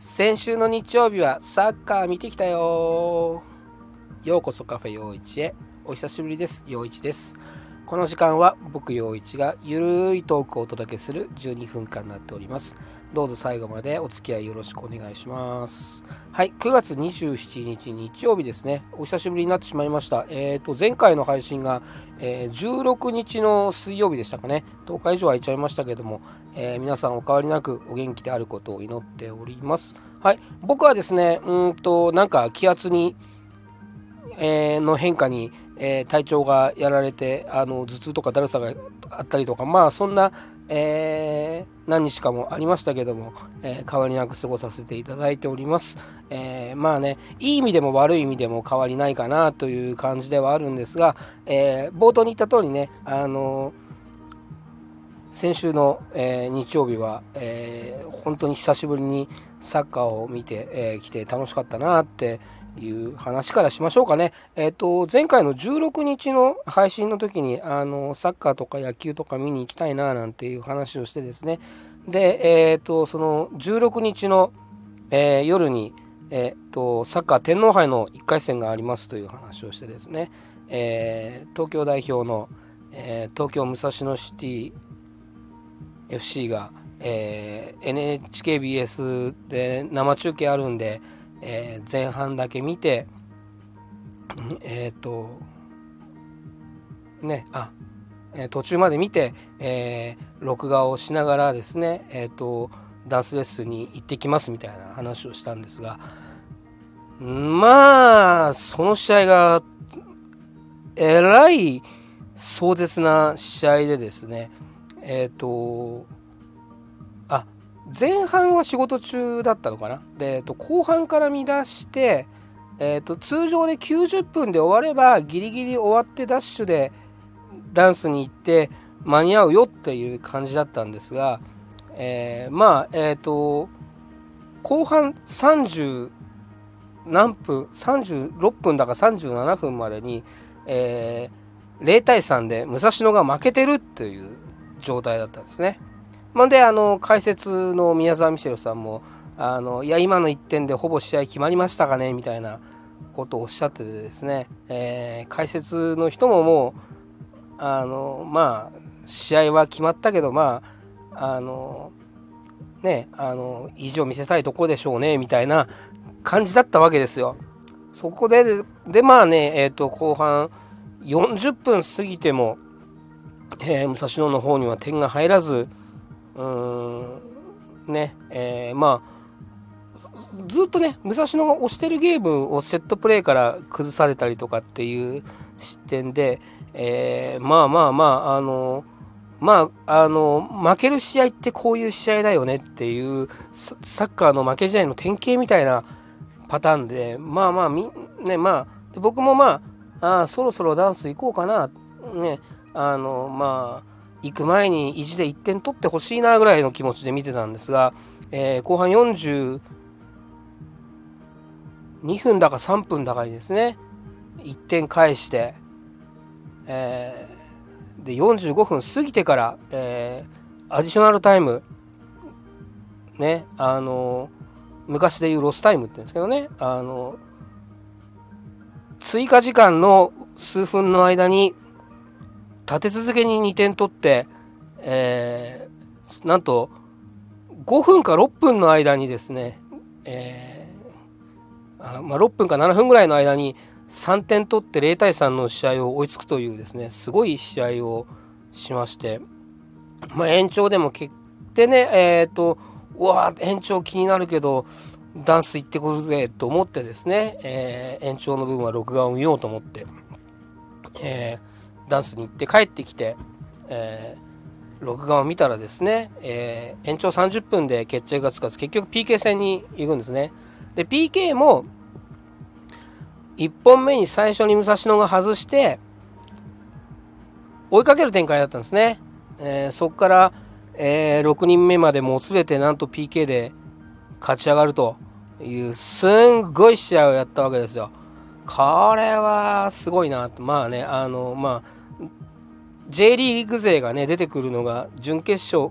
先週の日曜日はサッカー見てきたよようこそカフェ陽一へ。お久しぶりです。陽一です。この時間は僕陽一がゆるいトークをお届けする12分間になっております。どうぞ最後までお付き合いよろしくお願いします。はい9月27日日曜日ですね。お久しぶりになってしまいました。えっ、ー、と前回の配信が、えー、16日の水曜日でしたかね。10日以上空いちゃいましたけども、えー、皆さんお変わりなくお元気であることを祈っております。はい僕はですねうんとなんか気圧にえー、の変化に、えー、体調がやられてあの頭痛とかだるさがあったりとかまあそんな、えー、何日かもありましたけども、え変わりなく過ごさせていただいております、えまあねいい意味でも悪い意味でも変わりないかなという感じではあるんですが、え冒頭に言った通りねあの先週の、え日曜日は、え本当に久しぶりにサッカーを見てき、えー、て楽しかったなっていう話からしましょうかね。えっ、ー、と、前回の16日の配信の時に、あの、サッカーとか野球とか見に行きたいな、なんていう話をしてですね。で、えっ、ー、と、その16日の、えー、夜に、えっ、と、サッカー天皇杯の1回戦がありますという話をしてですね、え東京代表の、え東京武蔵野シティ FC が、え NHKBS で生中継あるんで、えー、前半だけ見て、えっ、ー、と、ね、あ、え途中まで見て、えー、録画をしながらですね、えっ、と、ダンスレッスンに行ってきますみたいな話をしたんですが、まあ、その試合が、えらい壮絶な試合でですね、えっ、と、前半は仕事中だったのかな？で、えっと、後半から見出して、えっと、通常で90分で終われば、ギリギリ終わってダッシュでダンスに行って間に合うよっていう感じだったんですが、えー、まあ、えっ、ー、と、後半30何分、36分だか37分までに、えー、0対3で武蔵野が負けてるっていう状態だったんですね。まあ、で、あの、解説の宮沢ミシェルさんも、あの、いや、今の1点でほぼ試合決まりましたかねみたいなことをおっしゃっててですね、えー、解説の人ももう、あの、まあ、試合は決まったけど、まあ、あの、ね、あの、意地を見せたいとこでしょうね、みたいな感じだったわけですよ。そこで、で、まあね、えっ、ー、と、後半40分過ぎても、えー、武蔵野の方には点が入らず、うん、ね、えー、まあ、ずっとね、武蔵野が押してるゲームをセットプレーから崩されたりとかっていう視点で、えー、まあまあまあ、あの、まあ、あの、負ける試合ってこういう試合だよねっていう、サッカーの負け試合の典型みたいなパターンで、まあまあ、み、ね、まあ、僕もまあ、あそろそろダンス行こうかな、ね、あの、まあ、行く前に意地で1点取ってほしいなぐらいの気持ちで見てたんですが、えー、後半42分だか3分だかにですね、1点返して、えー、で45分過ぎてから、えー、アディショナルタイム、ね、あの昔でいうロスタイムって言うんですけどね、あの追加時間の数分の間に立て続けに2点取って、えー、なんと5分か6分の間にですね、えー、あまあ、6分か7分ぐらいの間に3点取って0対3の試合を追いつくというですね、すごい試合をしまして、まあ、延長でも決ってね、えっ、ー、と、うわ延長気になるけど、ダンス行ってくるぜと思ってですね、えー、延長の部分は録画を見ようと思って、えーダンスに行って帰ってきて、えー、録画を見たらですね、えー、延長30分で決着がつかず、結局 PK 戦に行くんですね。で、PK も、1本目に最初に武蔵野が外して、追いかける展開だったんですね。えー、そこから、えー、6人目までもつれてなんと PK で勝ち上がるというすんごい試合をやったわけですよ。これはすごいなとまあね、あの、まあ、J リーグ勢がね、出てくるのが準決勝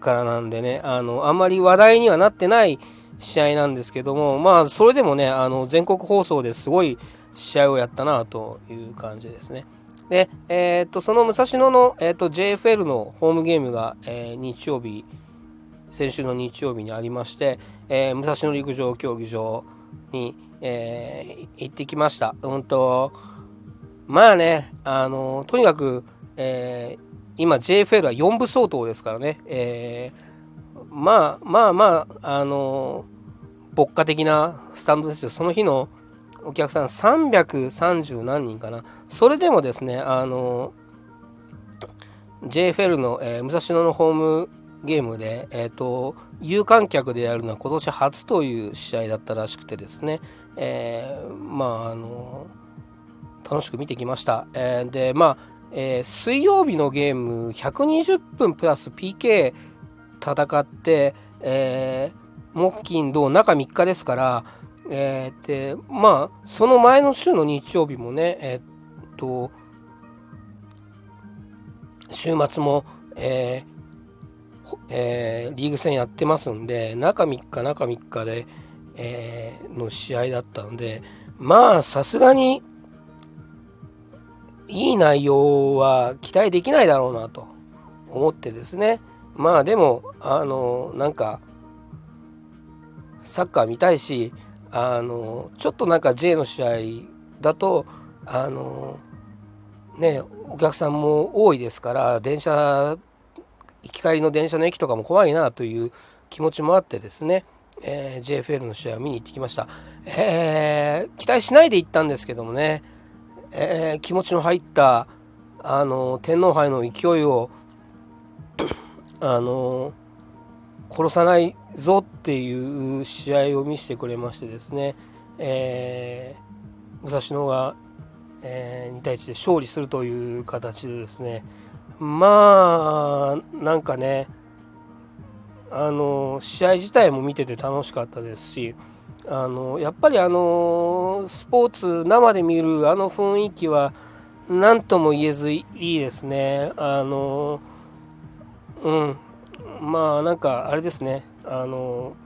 からなんでね、あの、あんまり話題にはなってない試合なんですけども、まあ、それでもね、あの全国放送ですごい試合をやったなという感じですね。で、えー、っと、その武蔵野の、えー、っと JFL のホームゲームが、えー、日曜日、先週の日曜日にありまして、え武蔵野陸上競技場に、え行ってきました。うんと、まあね、あの、とにかく、え今 JFL は4部相当ですからね、えまあまあまあ、あの牧歌的なスタンドですよ。その日のお客さん330何人かな。それでもですね、あの、JFL の、えー、武蔵野のホームゲームで、えっ、ー、と、有観客でやるのは今年初という試合だったらしくてですね、えー、まあ、あの、楽しく見てきました。えー、で、まあ、えー、水曜日のゲーム120分プラス PK 戦って、えー、木金土中3日ですから、えー、で、まあ、その前の週の日曜日もね、えー、っと、週末も、えーえー、リーグ戦やってますんで、中3日、中3日で、えー、の試合だったので、まあ、さすがに、いい内容は期待できないだろうなと思ってですね。まあでも、あの、なんか、サッカー見たいし、あのちょっとなんか J の試合だとあのねお客さんも多いですから電車行き帰りの電車の駅とかも怖いなという気持ちもあってですね、えー、JFL の試合を見に行ってきました、えー、期待しないで行ったんですけどもね、えー、気持ちの入ったあの天皇杯の勢いを あの殺さないぞっていう試合を見せてくれましてですね、えー、武蔵野が、えー、2対1で勝利するという形でですねまあなんかねあの試合自体も見てて楽しかったですしあのやっぱりあのスポーツ生で見るあの雰囲気は何とも言えずいいですね。あのうん。まあなんかあれですね。あの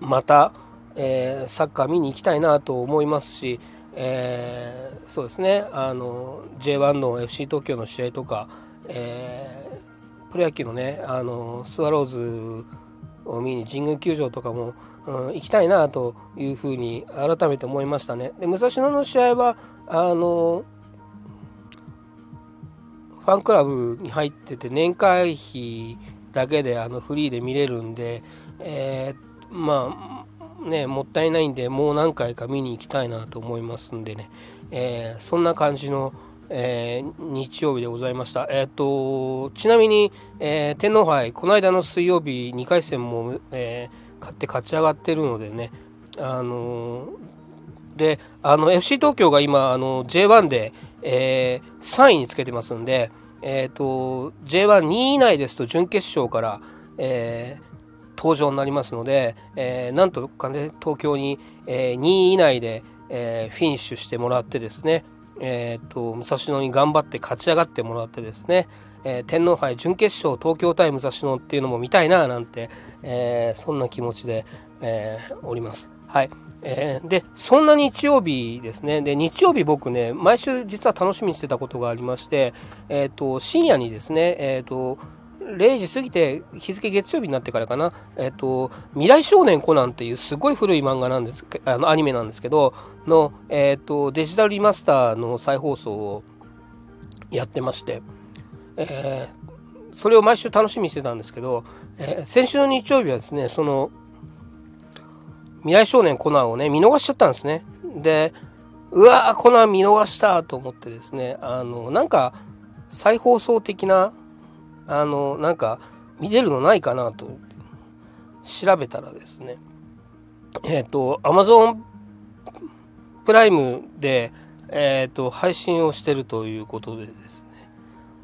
また、えー、サッカー見に行きたいなと思いますし、えー、そうですねあの J1 の FC 東京の試合とか、えー、プロ野球のねあのスワローズを見に神宮球場とかも、うん、行きたいなというふうに改めて思いましたね。で武蔵野の試合はあのファンクラブに入ってて年会費だけであのフリーで見れるんで、えー、まあねもったいないんでもう何回か見に行きたいなと思いますんでね、えー、そんな感じの、えー、日曜日でございました。えっ、とちなみに、え天皇杯この間の水曜日2回戦も、え勝って勝ち上がってるのでねあのであの FC 東京が今あの J1 で、え3位につけてますんで、えーと、J12 位以内ですと準決勝から、えー、登場になりますので、えー、なんとかね東京に、えー、2位以内で、えフィニッシュしてもらってですね、えーと、武蔵野に頑張って勝ち上がってもらってですね、え天皇杯準決勝東京対武蔵野っていうのも見たいななんて、えそんな気持ちで、えおります。はい。えー、で、そんな日曜日ですね。で、日曜日僕ね、毎週実は楽しみにしてたことがありまして、えっ、ー、と、深夜にですね、えっ、ー、と、0時過ぎて日付月曜日になってからかな、えっ、と、未来少年コナンっていうすごい古い漫画なんですあのアニメなんですけど、の、えっ、と、デジタルリマスターの再放送をやってまして、えそれを毎週楽しみにしてたんですけど、え先週の日曜日はですね、その、未来少年コナンをね、見逃しちゃったんですね。で、うわー、コナン見逃したと思ってですね、あの、なんか、再放送的な、あの、なんか、見れるのないかなと調べたらですね、えっ、ー、と、Amazon プライムで、えっ、ー、と、配信をしてるということでですね、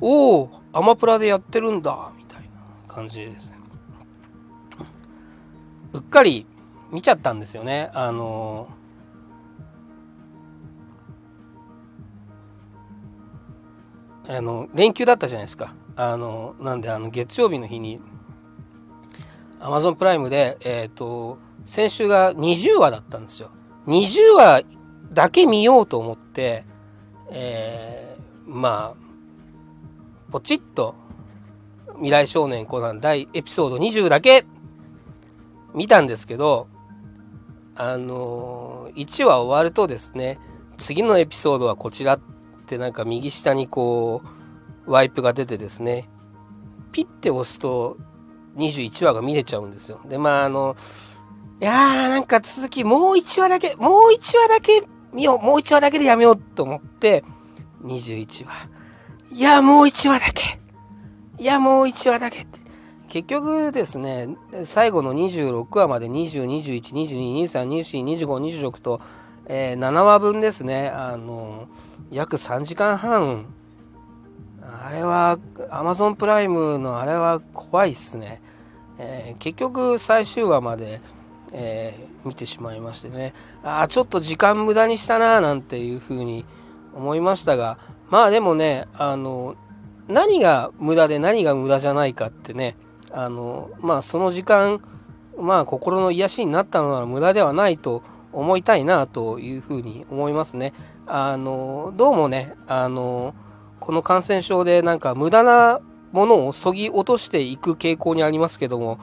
おお、アマプラでやってるんだ、みたいな感じですね。うっかり見ちゃったんですよね。あのあの連休だったじゃないですか。あのなんであの月曜日の日に Amazon プライムで、えーと、先週が20話だったんですよ。20話だけ見ようと思って、えー、まあ、ポチッと、未来少年コナン第エピソード20だけ見たんですけど、あのー、1話終わるとですね、次のエピソードはこちらってなんか右下にこう、ワイプが出てですね、ピッて押すと21話が見れちゃうんですよ。で、まあ、あの、いやー、なんか続き、もう1話だけ、もう1話だけ見よう、もう1話だけでやめようと思って、21話。いや、もう1話だけ。いや、もう1話だけって。結局ですね、最後の26話まで20、21、22、23、24、25、26と、えー、7話分ですね、あの、約3時間半あれは、アマゾンプライムのあれは怖いっすね。えー、結局最終話まで、えー、見てしまいましてね。ああ、ちょっと時間無駄にしたななんていうふうに思いましたが、まあでもね、あの、何が無駄で何が無駄じゃないかってね、あの、まあその時間、まあ心の癒しになったのは無駄ではないと思いたいなというふうに思いますね。あの、どうもね、あの、この感染症でなんか無駄なものをそぎ落としていく傾向にありますけども、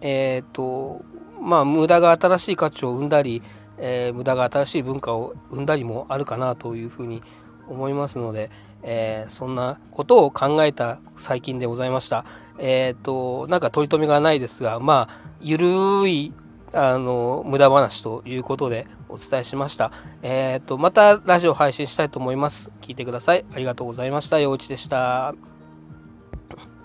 えっ、ー、と、まあ、無駄が新しい価値を生んだり、えー、無駄が新しい文化を生んだりもあるかなというふうに思いますので、えー、そんなことを考えた最近でございました。えっ、ー、と、なんか取り留めがないですが、まあ、ゆるいあの、無駄話ということでお伝えしました。えっ、ー、と、またラジオ配信したいと思います。聞いてください。ありがとうございました。陽一でした。